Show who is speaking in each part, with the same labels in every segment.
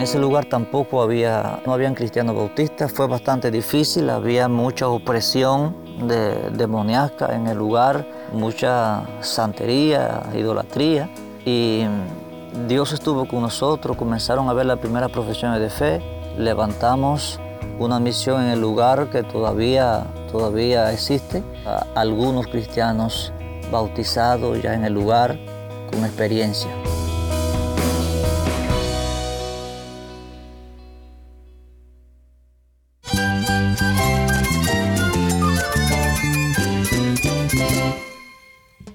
Speaker 1: En ese lugar tampoco había, no habían cristianos bautistas, fue bastante difícil, había mucha opresión de, demoníaca en el lugar, mucha santería, idolatría. Y Dios estuvo con nosotros, comenzaron a ver las primeras profesiones de fe, levantamos una misión en el lugar que todavía, todavía existe, algunos cristianos bautizados ya en el lugar con experiencia.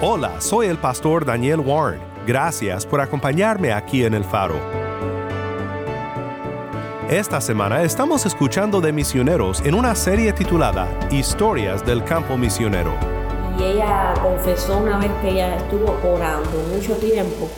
Speaker 2: Hola, soy el pastor Daniel Warren. Gracias por acompañarme aquí en El Faro. Esta semana estamos escuchando de misioneros en una serie titulada Historias del Campo Misionero.
Speaker 3: Y ella confesó una vez que ella estuvo orando mucho tiempo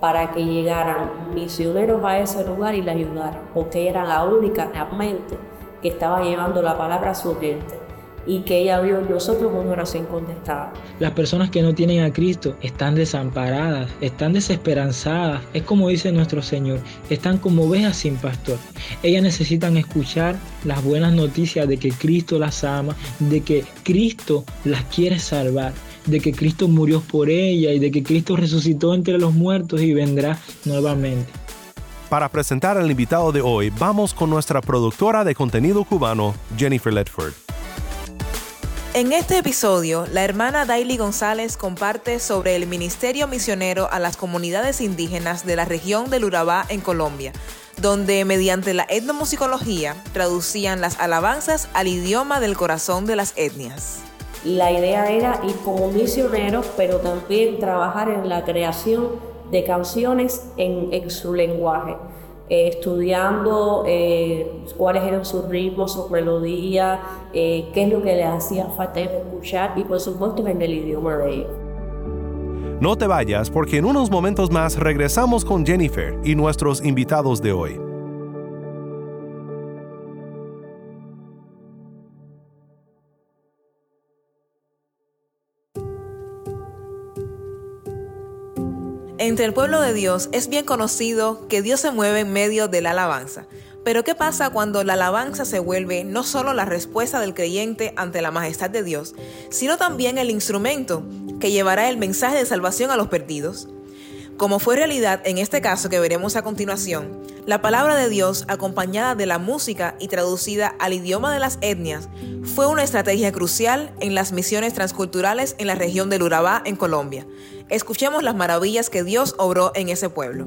Speaker 3: para que llegaran misioneros a ese lugar y la ayudaran, porque era la única realmente que estaba llevando la palabra a su gente y que ella vio nosotros una oración contestada.
Speaker 4: Las personas que no tienen a Cristo están desamparadas, están desesperanzadas. Es como dice nuestro Señor, están como ovejas sin pastor. Ellas necesitan escuchar las buenas noticias de que Cristo las ama, de que Cristo las quiere salvar de que Cristo murió por ella y de que Cristo resucitó entre los muertos y vendrá nuevamente.
Speaker 2: Para presentar al invitado de hoy, vamos con nuestra productora de contenido cubano, Jennifer Ledford.
Speaker 5: En este episodio, la hermana Daily González comparte sobre el ministerio misionero a las comunidades indígenas de la región del Urabá en Colombia, donde mediante la etnomusicología traducían las alabanzas al idioma del corazón de las etnias.
Speaker 3: La idea era ir como misioneros, pero también trabajar en la creación de canciones en, su lenguaje. Eh, estudiando eh, cuáles eran sus ritmos, sus melodías, eh, qué es lo que les hacía falta escuchar y por supuesto en el idioma de ellos.
Speaker 2: No te vayas porque en unos momentos más regresamos con Jennifer y nuestros invitados de hoy.
Speaker 5: Entre el pueblo de Dios es bien conocido que Dios se mueve en medio de la alabanza. Pero ¿qué pasa cuando la alabanza se vuelve no solo la respuesta del creyente ante la majestad de Dios, sino también el instrumento que llevará el mensaje de salvación a los perdidos? Como fue realidad en este caso que veremos a continuación, la palabra de Dios, acompañada de la música y traducida al idioma de las etnias, fue una estrategia crucial en las misiones transculturales en la región del Urabá, en Colombia. Escuchemos las maravillas que Dios obró en ese pueblo.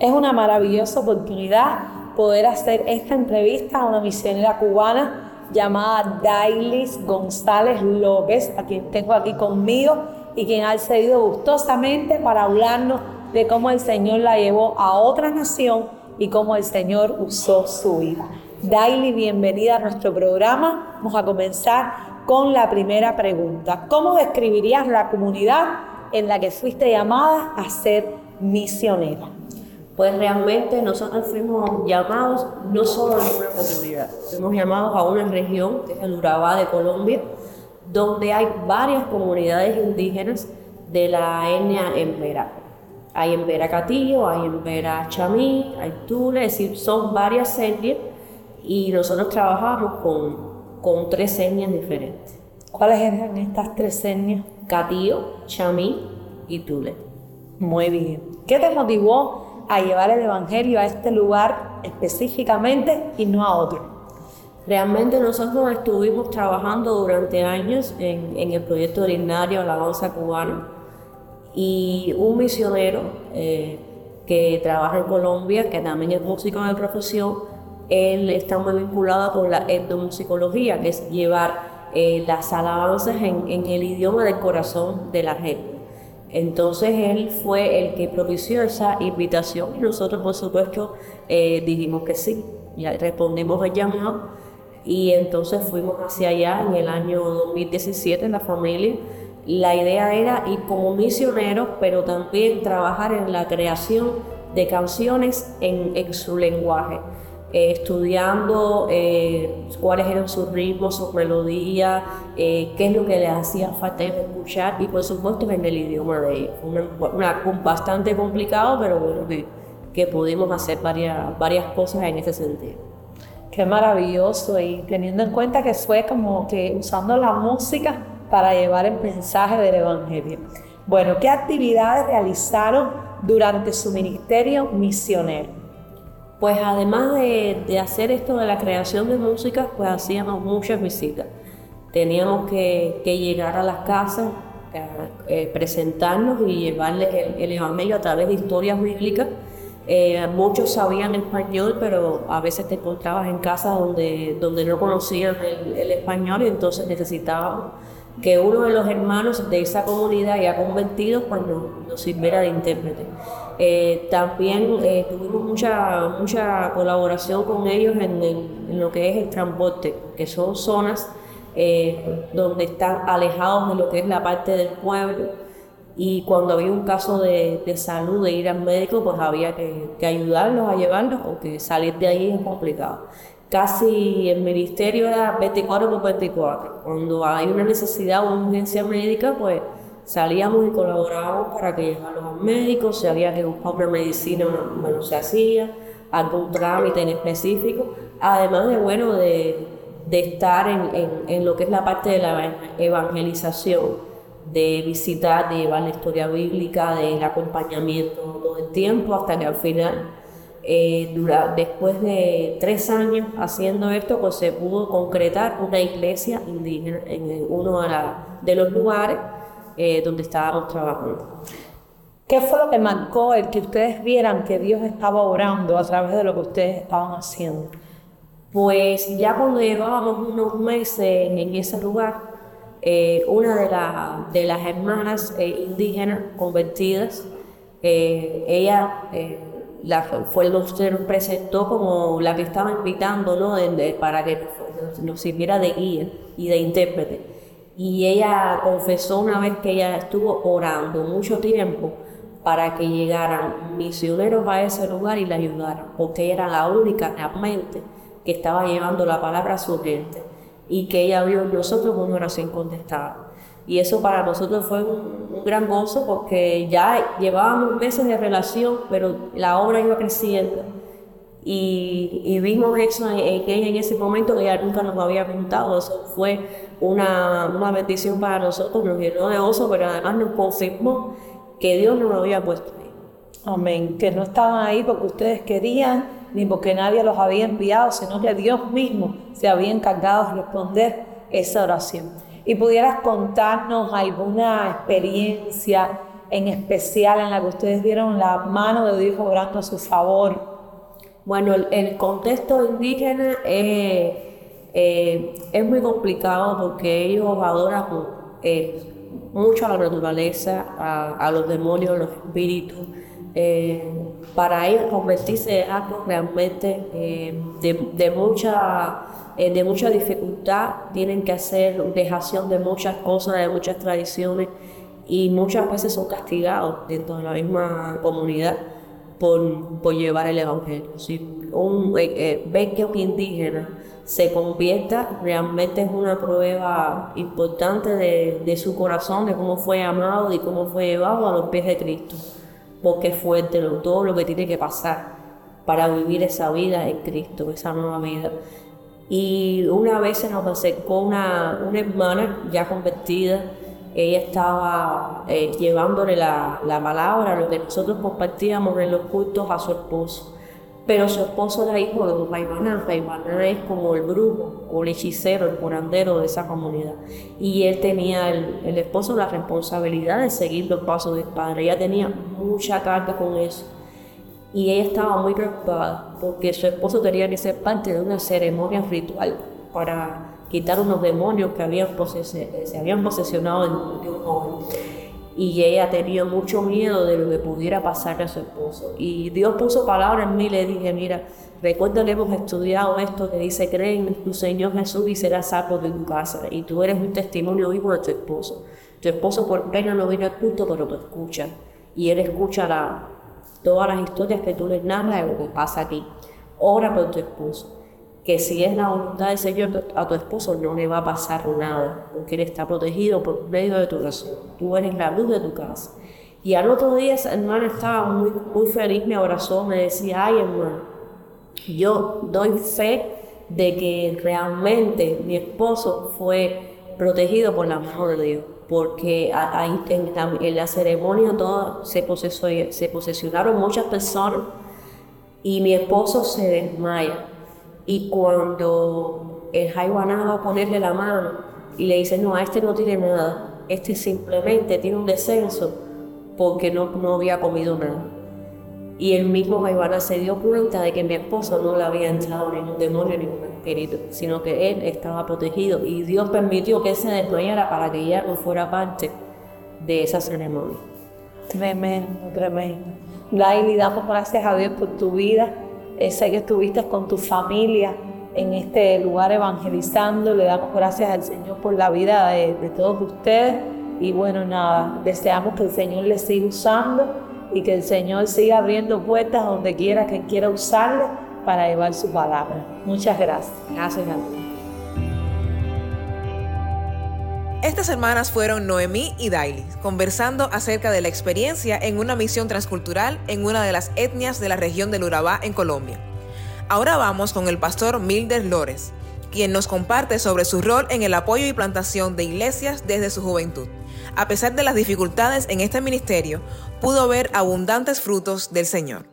Speaker 6: Es una maravillosa oportunidad poder hacer esta entrevista a una misionera cubana llamada Dailis González López, a quien tengo aquí conmigo y quien ha accedido gustosamente para hablarnos de cómo el Señor la llevó a otra nación y cómo el Señor usó su vida. Daily, bienvenida a nuestro programa. Vamos a comenzar con la primera pregunta. ¿Cómo describirías la comunidad en la que fuiste llamada a ser misionera?
Speaker 3: Pues realmente nosotros fuimos llamados no solo a una comunidad, fuimos llamados a una región, que es el Urabá de Colombia, donde hay varias comunidades indígenas de la etnia Embera. Hay Embera Catillo, hay Embera Chamí, hay Tule, es decir, son varias etnias y nosotros trabajamos con, con tres etnias diferentes.
Speaker 6: ¿Cuáles eran estas tres etnias?
Speaker 3: Catillo, Chamí y Tule.
Speaker 6: Muy bien. ¿Qué te motivó a llevar el Evangelio a este lugar específicamente y no a otro.
Speaker 3: Realmente nosotros estuvimos trabajando durante años en, el proyecto originario Alabanza Cubana y un misionero eh, que trabaja en Colombia, que también es músico de profesión, él está muy vinculado con la etnomusicología, que es llevar eh, las alabanzas en, en, el idioma del corazón de la gente. Entonces él fue el que propició esa invitación y nosotros por supuesto eh, dijimos que sí, ya respondimos al llamado y entonces fuimos hacia allá en el año 2017 en la familia. La idea era ir como misioneros, pero también trabajar en la creación de canciones en, en su lenguaje. Eh, estudiando eh, cuáles eran sus ritmos, sus melodías, eh, qué es lo que les hacía falta escuchar y por supuesto en el idioma de ellos. Bastante complicado, pero bueno, que, que pudimos hacer varias, varias cosas en ese sentido.
Speaker 6: Qué maravilloso y teniendo en cuenta que fue como que usando la música para llevar el mensaje del Evangelio. Bueno, ¿qué actividades realizaron durante su ministerio misionero?
Speaker 3: Pues además de, hacer esto de la creación de música, pues hacíamos muchas visitas. Teníamos que, llegar a las casas, eh, presentarnos y llevarles el, Evangelio a través de historias bíblicas. Eh, muchos sabían español, pero a veces te encontrabas en casas donde, donde no conocían el, español y entonces necesitábamos que uno de los hermanos de esa comunidad ya convertido pues nos, sirviera de intérprete. Eh, también eh, tuvimos mucha, mucha colaboración con ellos en, lo que es el transporte, que son zonas eh, donde están alejados de lo que es la parte del pueblo y cuando había un caso de, salud, de ir al médico, pues había que, que ayudarlos a llevarlos o que salir de ahí es complicado casi el ministerio era 24 por 24. Cuando hay una necesidad o una urgencia médica, pues salíamos y colaborábamos para que llegaran los médicos, si había que buscar una medicina, bueno, se hacía, algún trámite en específico, además de, bueno, de, de estar en, en, en, lo que es la parte de la evangelización, de visitar, de llevar la historia bíblica, del acompañamiento todo el tiempo, hasta que al final eh, después de tres años haciendo esto, pues se pudo concretar una iglesia indígena en uno de, los lugares eh, donde estábamos trabajando.
Speaker 6: ¿Qué fue lo que marcó el que ustedes vieran que Dios estaba orando a través de lo que ustedes estaban haciendo?
Speaker 3: Pues ya cuando llevábamos unos meses en ese lugar, eh, una de, de, las hermanas indígenas convertidas, ella la, fue se nos presentó como la que estaba invitando ¿no? para que nos sirviera de guía y de intérprete. Y ella confesó una vez que ella estuvo orando mucho tiempo para que llegaran misioneros a ese lugar y la ayudaran, porque era la única realmente que estaba llevando la palabra a su gente y que ella vio en nosotros una oración contestada. Y eso para nosotros fue un, gran gozo porque ya llevábamos meses de relación, pero la obra iba creciendo. Y, vimos eso en, ella en ese momento que ella nunca nos había contado. Eso fue una, una bendición para nosotros, nos llenó de gozo, pero además nos confirmó que Dios nos lo había puesto ahí.
Speaker 6: Amén. Que no estaban ahí porque ustedes querían, ni porque nadie los había enviado, sino que Dios mismo se había encargado de responder esa oración y pudieras contarnos alguna experiencia en especial en la que ustedes vieron la mano de Dios obrando a su favor.
Speaker 3: Bueno, el, contexto indígena eh, es muy complicado porque ellos adoran eh, mucho a la naturaleza, a, los demonios, a los espíritus. Eh, para ellos convertirse en algo realmente de, de mucha eh, de mucha tienen que hacer dejación de muchas cosas, de muchas tradiciones y muchas veces son castigados dentro de la misma comunidad por, por llevar el Evangelio. Si un, eh, eh, que un indígena se convierta, realmente es una prueba importante de, de, su corazón, de cómo fue amado y cómo fue llevado a los pies de Cristo, porque es fuerte todo lo que tiene que pasar para vivir esa vida en Cristo, esa nueva vida. Y una vez se nos acercó una, una hermana ya convertida, ella estaba eh, llevándole la, la, palabra, lo que nosotros compartíamos en los cultos a su esposo. Pero su esposo era hijo de un Raimaná. Raimaná es como el brujo o el hechicero, el curandero de esa comunidad. Y él tenía, el, el esposo, la responsabilidad de seguir los pasos del padre. Ella tenía mucha carga con eso y ella estaba muy preocupada porque su esposo tenía que ser parte de una ceremonia ritual para quitar unos demonios que habían se habían posesionado de un joven. Y ella tenía mucho miedo de lo que pudiera pasarle a su esposo. Y Dios puso palabras en mí y le dije, mira, recuerda que hemos estudiado esto que dice, creen en tu Señor Jesús y serás salvo de tu casa. Y tú eres un testimonio vivo de tu esposo. Tu esposo por pena no viene al culto, pero tú escuchas. Y él escucha la, todas las historias que tú le narras de lo que pasa aquí. Ora por tu esposo que si es la voluntad del Señor a tu esposo no le va a pasar nada, porque él está protegido por medio de tu razón. Tú eres la luz de tu casa. Y al otro día esa hermana estaba muy, muy feliz, me abrazó, me decía, ay hermano, yo doy fe de que realmente mi esposo fue protegido por la mano de Dios, porque en, la, ceremonia todo se, se posesionaron muchas personas y mi esposo se desmaya y cuando el Jaiwana va a ponerle la mano y le dice, no, a este no tiene nada, este simplemente tiene un descenso porque no, no había comido nada. Y el mismo Jaiwana se dio cuenta de que mi esposo no le había entrado ningún demonio, ningún espíritu, sino que él estaba protegido y Dios permitió que él se desmayara para que ella no fuera parte de esa ceremonia.
Speaker 6: Tremendo, tremendo. Laili, damos gracias a Dios por tu vida eh, sé que estuviste con tu familia en este lugar evangelizando. Le damos gracias al Señor por la vida de, todos ustedes. Y bueno, nada, deseamos que el Señor les siga usando y que el Señor siga abriendo puertas donde quiera que quiera usarle para llevar su palabra. Muchas gracias.
Speaker 3: Gracias a
Speaker 5: Estas hermanas fueron Noemí y Daily, conversando acerca de la experiencia en una misión transcultural en una de las etnias de la región del Urabá en Colombia. Ahora vamos con el pastor Milder Lores, quien nos comparte sobre su rol en el apoyo y plantación de iglesias desde su juventud. A pesar de las dificultades en este ministerio, pudo ver abundantes frutos del Señor.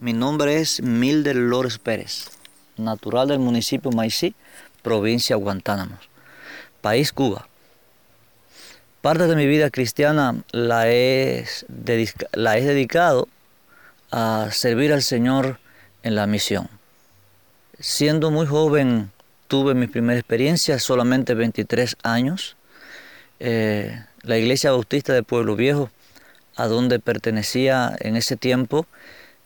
Speaker 1: Mi nombre es Milder Lores Pérez, natural del municipio Maicí, provincia Guantánamo país Cuba. Parte de mi vida cristiana la he, la he dedicado a servir al Señor en la misión. Siendo muy joven tuve mi primera experiencia, solamente 23 años. Eh, la iglesia bautista de Pueblo Viejo, a donde pertenecía en ese tiempo,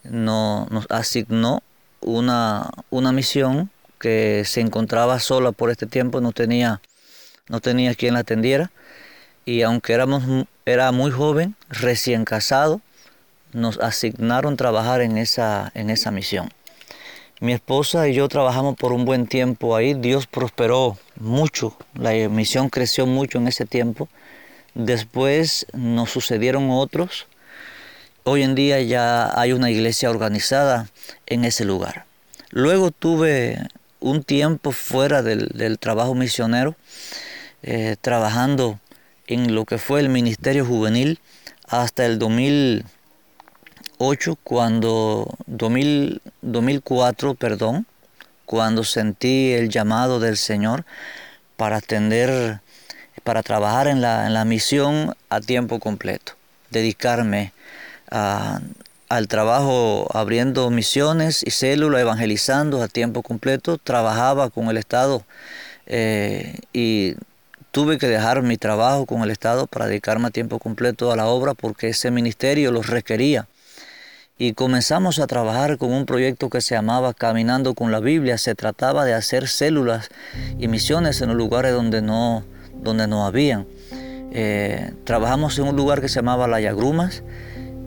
Speaker 1: nos asignó una, una misión que se encontraba sola por este tiempo, no tenía no tenía quien la atendiera y aunque éramos, era muy joven, recién casado, nos asignaron trabajar en esa, en esa misión. Mi esposa y yo trabajamos por un buen tiempo ahí, Dios prosperó mucho, la misión creció mucho en ese tiempo. Después nos sucedieron otros. Hoy en día ya hay una iglesia organizada en ese lugar. Luego tuve un tiempo fuera del, trabajo misionero eh, trabajando en lo que fue el Ministerio Juvenil hasta el 2008, cuando 2004, perdón, cuando sentí el llamado del Señor para atender, para trabajar en la, en la misión a tiempo completo, dedicarme al trabajo abriendo misiones y células, evangelizando a tiempo completo, trabajaba con el Estado eh, y Tuve que dejar mi trabajo con el Estado para dedicarme a tiempo completo a la obra porque ese ministerio los requería. Y comenzamos a trabajar con un proyecto que se llamaba Caminando con la Biblia. Se trataba de hacer células y misiones en los lugares donde no, donde no habían. Eh, trabajamos en un lugar que se llamaba La Yagrumas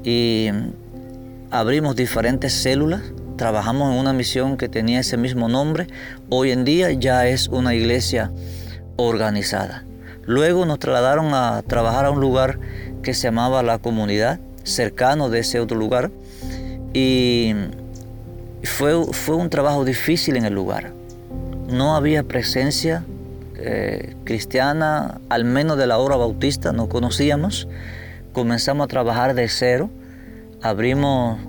Speaker 1: y abrimos diferentes células. Trabajamos en una misión que tenía ese mismo nombre. Hoy en día ya es una iglesia organizada. Luego nos trasladaron a trabajar a un lugar que se llamaba La Comunidad, cercano de ese otro lugar, y fue, un trabajo difícil en el lugar. No había presencia eh, cristiana, al menos de la obra bautista, no conocíamos. Comenzamos a trabajar de cero, abrimos,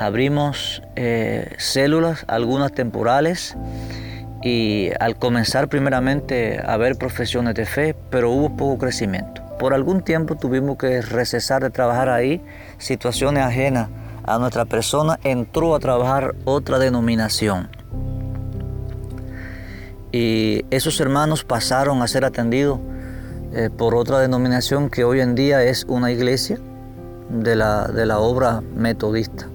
Speaker 1: abrimos eh, células, algunas temporales, y al comenzar primeramente a ver profesiones de fe, pero hubo poco crecimiento. Por algún tiempo tuvimos que recesar de trabajar ahí, situaciones ajenas a nuestra persona, entró a trabajar otra denominación. y esos hermanos pasaron a ser atendidos eh, por otra denominación que hoy en día es una iglesia de la, de la obra metodista.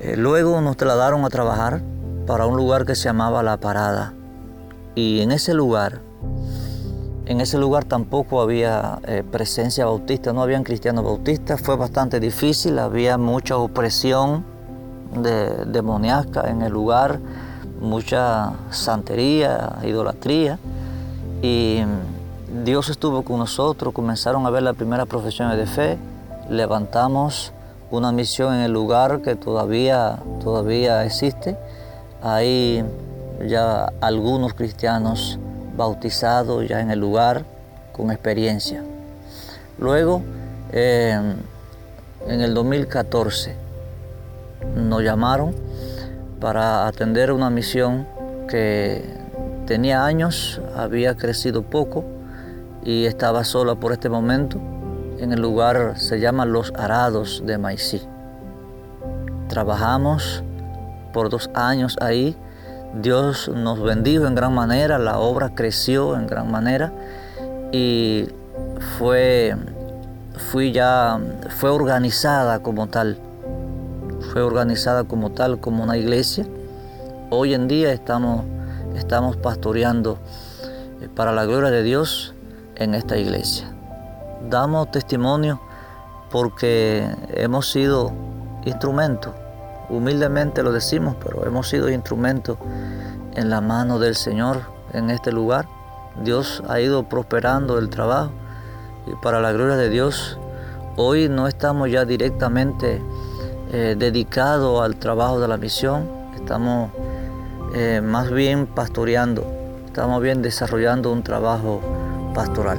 Speaker 1: Eh, luego nos trasladaron a trabajar para un lugar que se llamaba La Parada y en ese lugar, en ese lugar tampoco había eh, presencia bautista, no habían cristianos bautistas, fue bastante difícil, había mucha opresión de, demoníaca en el lugar, mucha santería, idolatría y Dios estuvo con nosotros, comenzaron a ver las primeras profesiones de fe, levantamos una misión en el lugar que todavía, todavía existe. Hay ya algunos cristianos bautizados ya en el lugar con experiencia. Luego, en el 2014, nos llamaron para atender una misión que tenía años, había crecido poco y estaba sola por este momento. En el lugar se llama Los Arados de Maicí. Trabajamos por dos años ahí. Dios nos bendijo en gran manera, la obra creció en gran manera y fue, fui ya, fue organizada como tal. Fue organizada como tal, como una iglesia. Hoy en día estamos, estamos pastoreando eh, para la gloria de Dios en esta iglesia. Damos testimonio porque hemos sido instrumentos, humildemente lo decimos, pero hemos sido instrumentos en la mano del Señor en este lugar. Dios ha ido prosperando el trabajo y para la gloria de Dios, hoy no estamos ya directamente eh, dedicados al trabajo de la misión, estamos eh, más bien pastoreando, estamos bien desarrollando un trabajo pastoral.